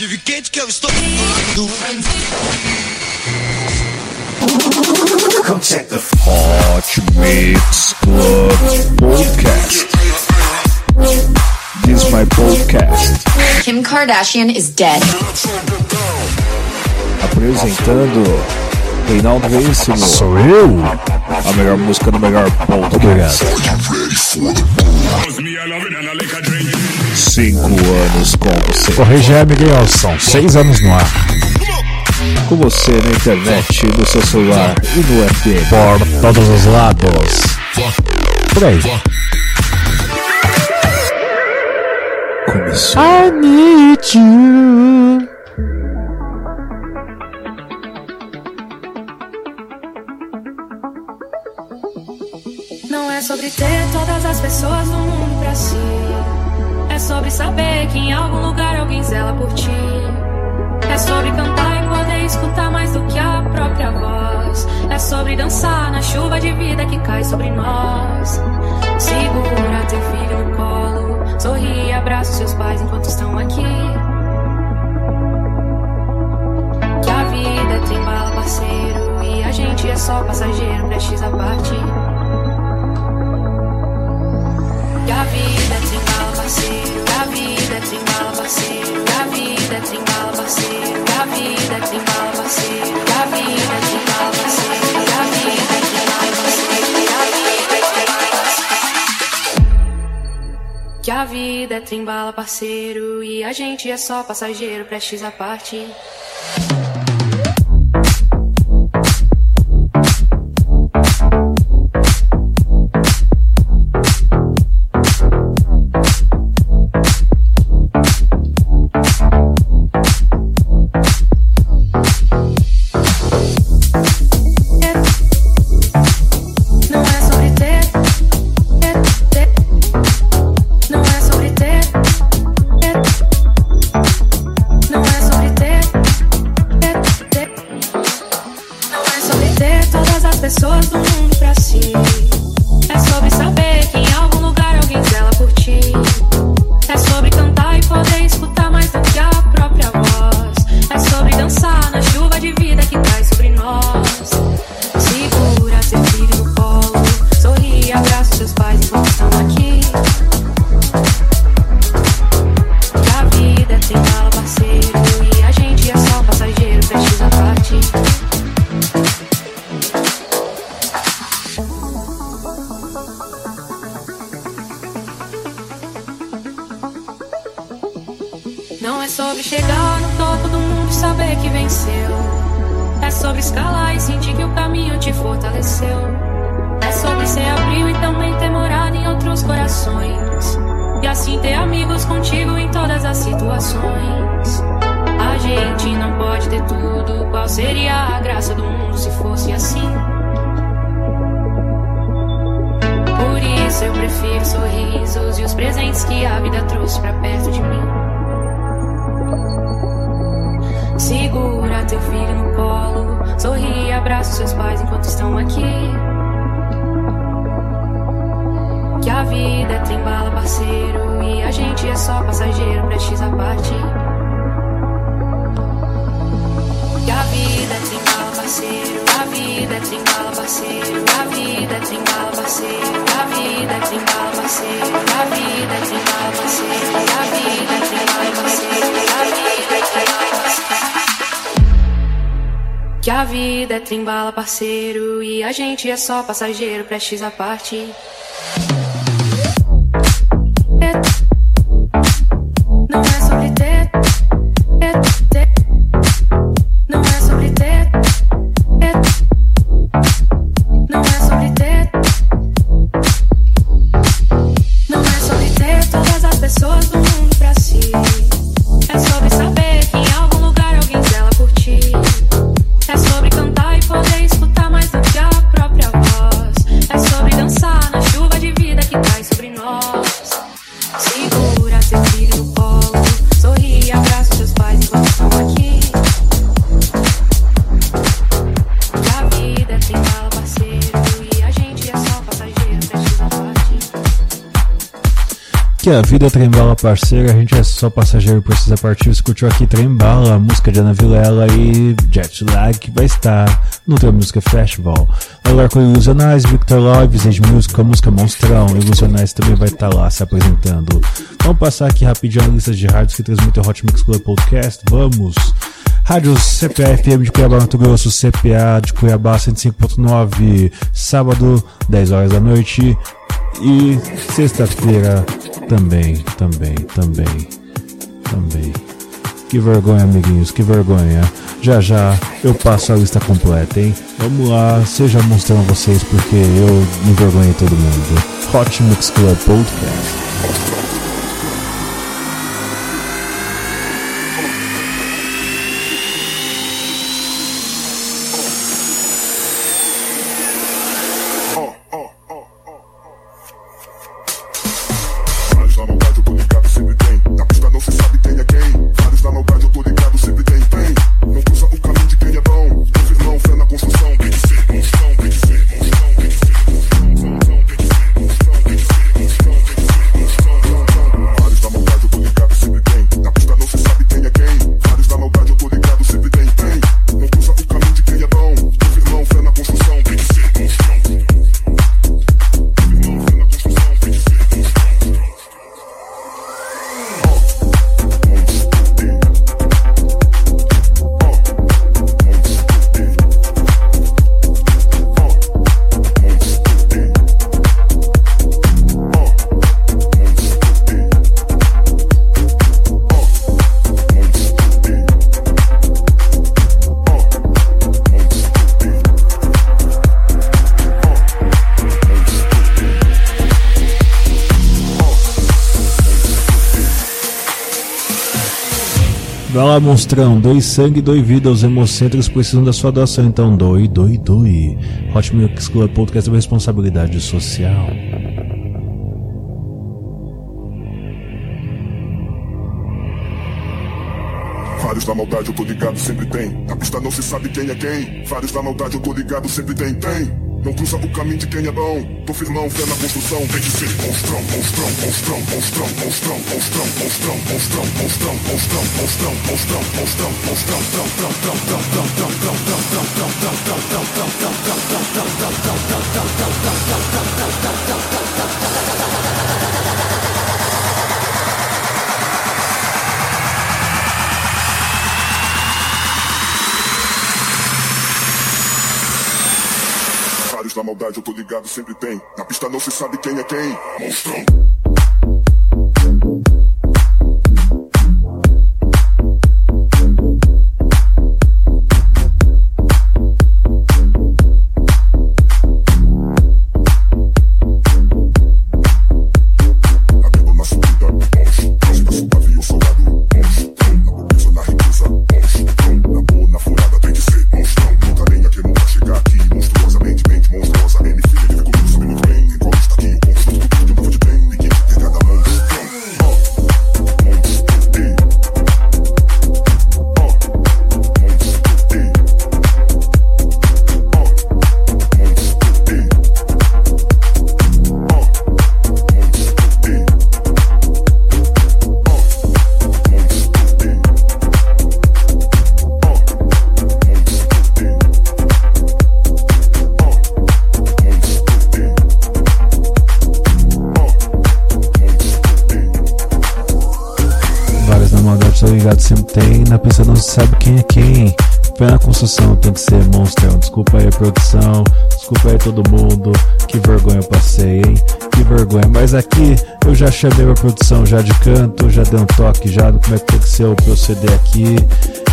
Adivinha que eu estou Come check the Hot Mix Club Podcast. This is my podcast. Kim Kardashian is dead. Apresentando Reinaldo Veríssimo. Sou eu? A melhor música do melhor podcast. Cinco anos com você. Corrige aí, Miguel. São seis anos no ar. Com você na internet, no seu celular e no FM. Por todos os lados. Por aí. Começou. I need you. Não é sobre ter todas as pessoas no mundo pra si. Sobre saber que em algum lugar alguém zela por ti. É sobre cantar e poder escutar mais do que a própria voz. É sobre dançar na chuva de vida que cai sobre nós. Segura teu filho no colo. Sorri e abraça seus pais enquanto estão aqui. Que a vida é trembala, parceiro. E a gente é só passageiro, prestes a partir. Que a vida é trimbala, parceiro. Que a vida é trimbala, vida é trimbala, parceiro. Que a vida é trimbala, parceiro. Que a vida é trimbala, parceiro. Que a vida é trimbala, parceiro. Que a vida é trimbala, parceiro. E a gente é só passageiro, prestes a partir. Não é sobre chegar no topo do mundo e saber que venceu. É sobre escalar e sentir que o caminho te fortaleceu. É sobre ser abril e também ter morado em outros corações. E assim ter amigos contigo em todas as situações. A gente não pode ter tudo. Qual seria a graça do mundo se fosse assim? Por isso eu prefiro sorrisos e os presentes que a vida trouxe pra perto de mim. Teu filho no colo, sorri e abraça seus pais enquanto estão aqui. Que a vida é trembala, parceiro, e a gente é só passageiro, prestes a partir. Que a vida é trembala, parceiro, a vida é trembala, parceiro, a vida é trembala, parceiro, a vida é trembala, parceiro, a vida é trembala, parceiro, a vida é trimbala, parceiro, e a gente é só passageiro, prestes a partir. Que a vida é trembala parceira, a gente é só passageiro precisa partir. Curtiu aqui Trembala, música de Ana Vilela e Jet Lag que vai estar no Teu Música Festival. Agora com Ilusionais, Victor Love, Age Music, a música Monstrão. Ilusionais também vai estar lá se apresentando. Vamos passar aqui rapidinho a lista de rádios que transmitem o Hot Mix Club Podcast. Vamos! Rádio CPA FM de Cuiabá, Mato Grosso, CPA de Cuiabá 105.9, sábado, 10 horas da noite. E sexta-feira também, também, também, também. Que vergonha, amiguinhos, que vergonha. Já já eu passo a lista completa, hein? Vamos lá, seja mostrando vocês porque eu envergonhei todo mundo. Hot Mix Club Podcast. Monstrão, doe sangue, doe vida, os hemocêntricos precisam da sua doação, então doe, doe, doe. Hot Mix Club Podcast é responsabilidade social. Vários da maldade eu tô ligado, sempre tem. Na pista não se sabe quem é quem. Vários da maldade eu tô ligado, sempre tem, tem. Não cruza o caminho de quem é bom. Tô firmão, fé na construção. Tem que ser monstrão, monstrão, monstrão, monstrão, monstrão, monstrão, monstrão, monstrão, monstrão, monstrão, monstrão, monstrão, monstrão, monstrão, tão, tão, tão, tão, tão, tão, tão, tão, tão, tão, tão, tão, tão, tão, tão, tão, tão, da maldade eu tô ligado, sempre tem. Na pista não se sabe quem é quem. Monstrão. Construção tem que ser monstrão. Desculpa aí produção, desculpa aí todo mundo. Que vergonha eu passei, hein? Que vergonha. Mas aqui eu já chamei a produção já de canto, já dei um toque já como é que tem que ser o proceder aqui.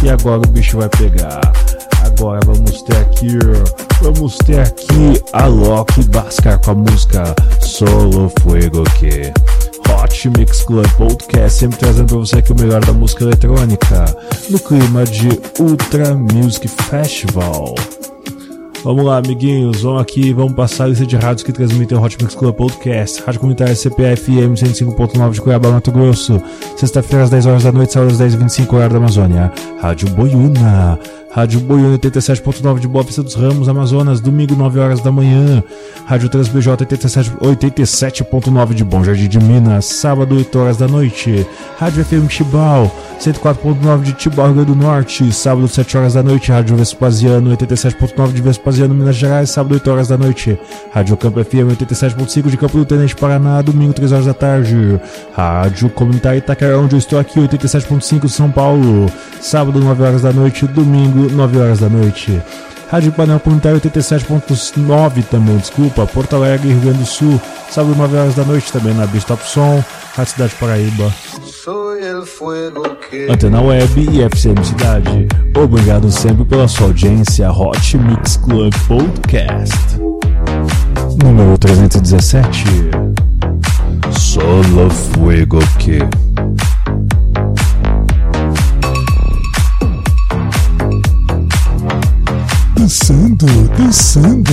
E agora o bicho vai pegar. Agora vamos ter aqui, vamos ter aqui a Loki Bascar com a música Solo Fuego que. Hot Mix Club Podcast, sempre trazendo para você aqui o melhor da música eletrônica, no clima de Ultra Music Festival. Vamos lá, amiguinhos, vamos aqui, vamos passar a lista de rádios que transmitem o Hot Mix Club Podcast. Rádio Comunitária CPFM 105.9 de Cuiabá, Mato Grosso. Sexta-feira às 10 horas da noite, sábado às 10h25, horário da Amazônia. Rádio Boiuna. Rádio Boiúna 87.9 de Boa Vista dos Ramos, Amazonas, domingo 9 horas da manhã. Rádio TransBJ 87.9 de Bom Jardim de Minas, sábado 8 horas da noite. Rádio FM Chibal 104.9 de Tibau, Rio Grande do Norte, sábado 7 horas da noite. Rádio Vespasiano 87.9 de Vespasiano, Minas Gerais, sábado 8 horas da noite. Rádio Campo FM 87.5 de Campo do Tenente Paraná, domingo 3 horas da tarde. Rádio Comunitária Itaquera, onde eu estou aqui, 87.5 São Paulo, sábado 9 horas da noite, domingo 9 horas da noite. Rádio Panel Comunitário 87.9 também, desculpa, Porto Alegre, Rio Grande do Sul, sábado 9 horas da noite também na Bistop Som, Rádio Cidade Paraíba. Antena Web e FCM Cidade. Obrigado sempre pela sua audiência. Hot Mix Club Podcast. Número 317. Solo Fuego que. sim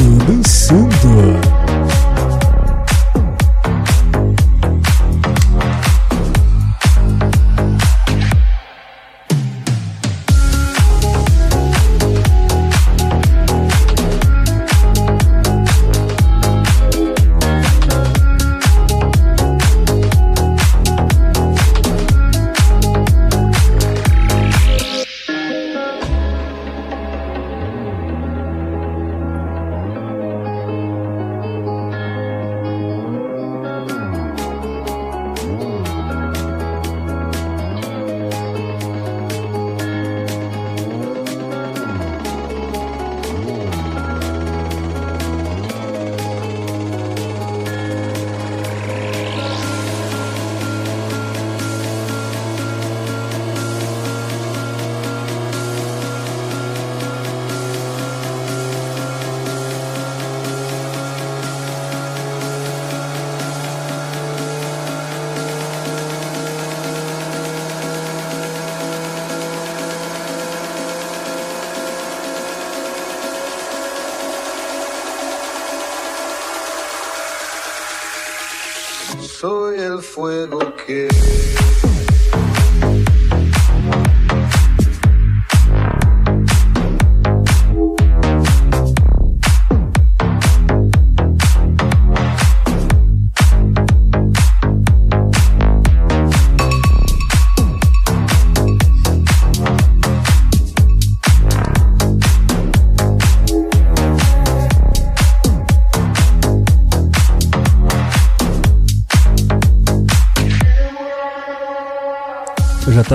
Yeah.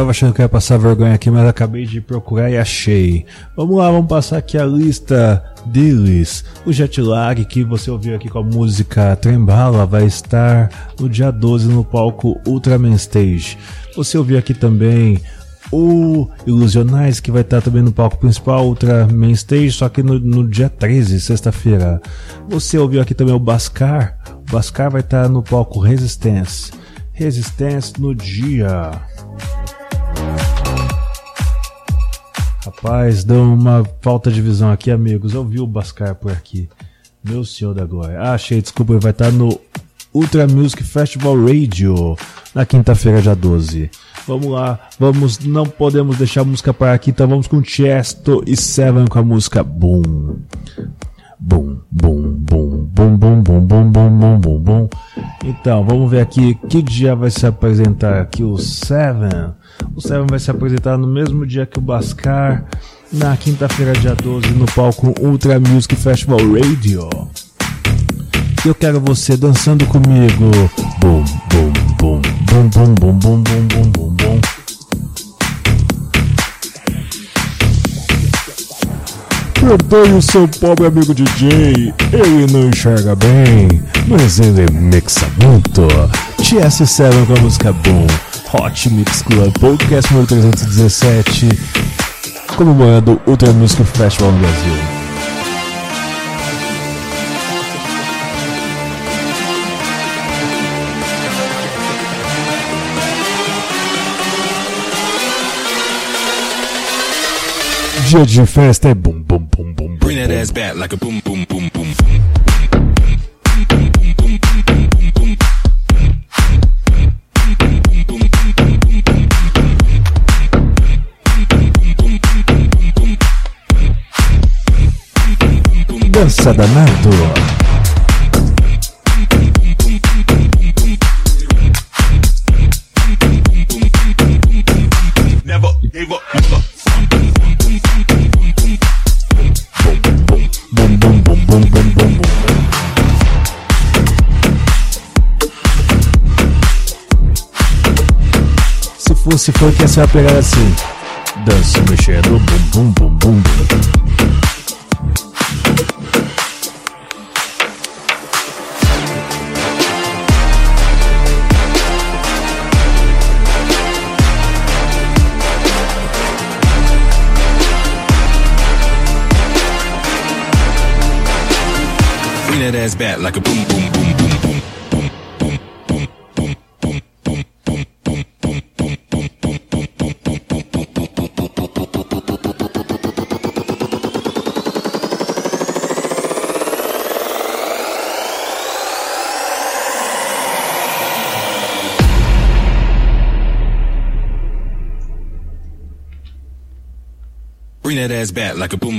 Tava achando que ia passar vergonha aqui, mas acabei de procurar e achei. Vamos lá, vamos passar aqui a lista deles. O Jetlag, que você ouviu aqui com a música Trembala, vai estar no dia 12 no palco Ultraman Stage. Você ouviu aqui também o Ilusionais, que vai estar também no palco principal, Ultra Main Stage, só que no, no dia 13, sexta-feira. Você ouviu aqui também o Bascar, o Bascar vai estar no palco Resistance. Resistance no dia Rapaz, deu uma falta de visão aqui, amigos. Eu vi o Bascar por aqui. Meu senhor da glória. Ah, achei, desculpa, ele vai estar no Ultra Music Festival Radio na quinta-feira, dia 12. Vamos lá, vamos, não podemos deixar a música para aqui, então vamos com Chesto e Seven com a música Boom. Boom, boom, boom, boom, boom, boom, boom, boom, boom, boom, boom. Então, vamos ver aqui que dia vai se apresentar aqui o Seven. O Seven vai se apresentar no mesmo dia que o Bascar, na quinta-feira, dia 12, no palco Ultra Music Festival Radio. E eu quero você dançando comigo. Bum, bum, bum, bum, bum, bum, bum, bum, bum, bum, bum. Perdoe o seu pobre amigo DJ, ele não enxerga bem, mas ele mixa muito. TS7 com a música Boom. Hot Mix Club Podcast número 317, comemorando o Ultra Music Festival no Brasil. Dia de festa é bum bum bum bum. Bring that ass back like a boom boom boom boom. Dança danado. Fosse funk, essa ia pegar assim. Dança mexendo, bum, bum, bum, bum. That ass back like a boom, ass back like a boom,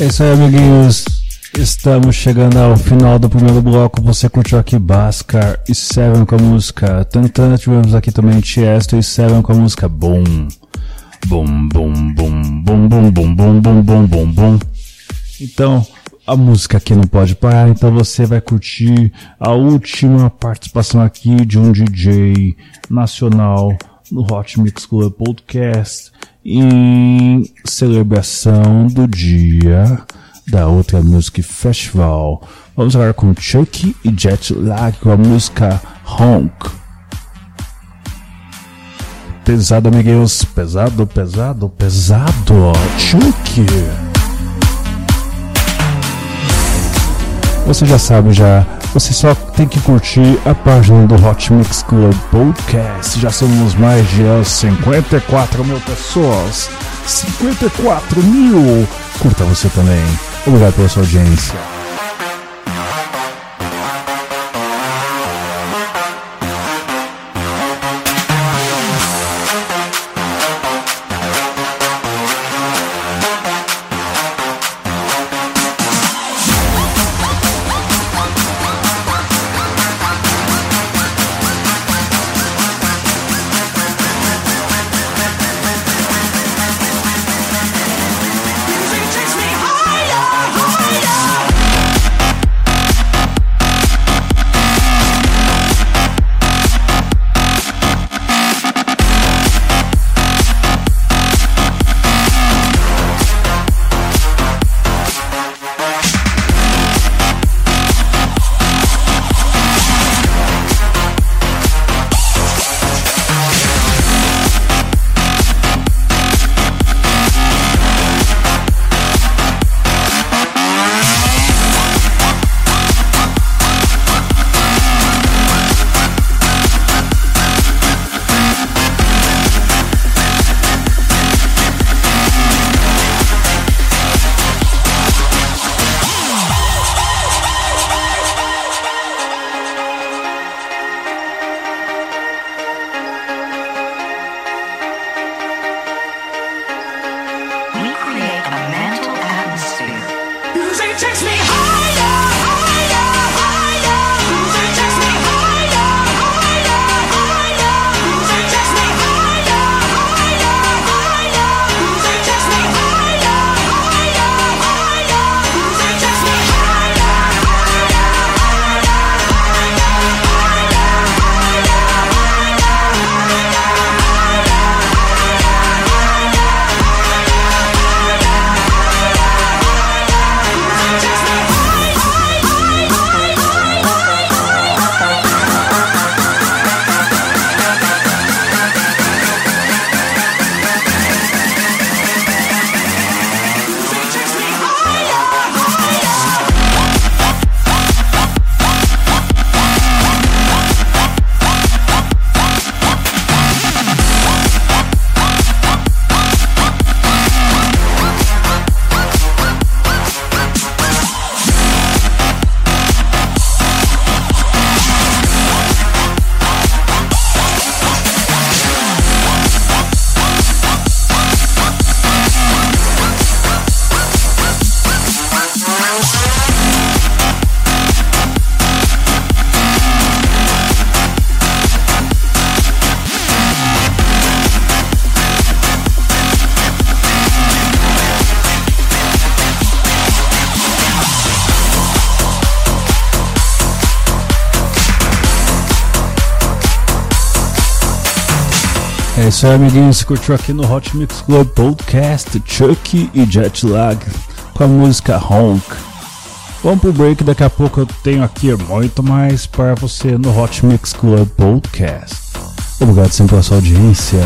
É isso aí, amiguinhos. Estamos chegando ao final do primeiro bloco. Você curtiu aqui Bascar e Seven com a música Tantana. Tivemos aqui também Tiesto e Seven com a música Boom. Boom, boom, boom, boom, boom, boom, boom, boom, boom, boom, boom. Então, a música aqui não pode parar, então você vai curtir a última participação aqui de um DJ nacional no Hot Mix Club Podcast em celebração do dia da Outra Music Festival. Vamos agora com Chucky e Jet Lag com a música Honk. Pesado, amiguinhos. Pesado, pesado, pesado. Chucky. Você já sabe já. Você só tem que curtir a página do Hot Mix Club Podcast. Já somos mais de 54 mil pessoas. 54 mil! Curta você também. Obrigado pela sua audiência. É isso aí, amiguinhos. Curtiu aqui no Hot Mix Club Podcast Chucky e Jet Lag com a música Honk. Vamos pro break, daqui a pouco eu tenho aqui muito mais para você no Hot Mix Club Podcast. Obrigado sempre pela sua audiência.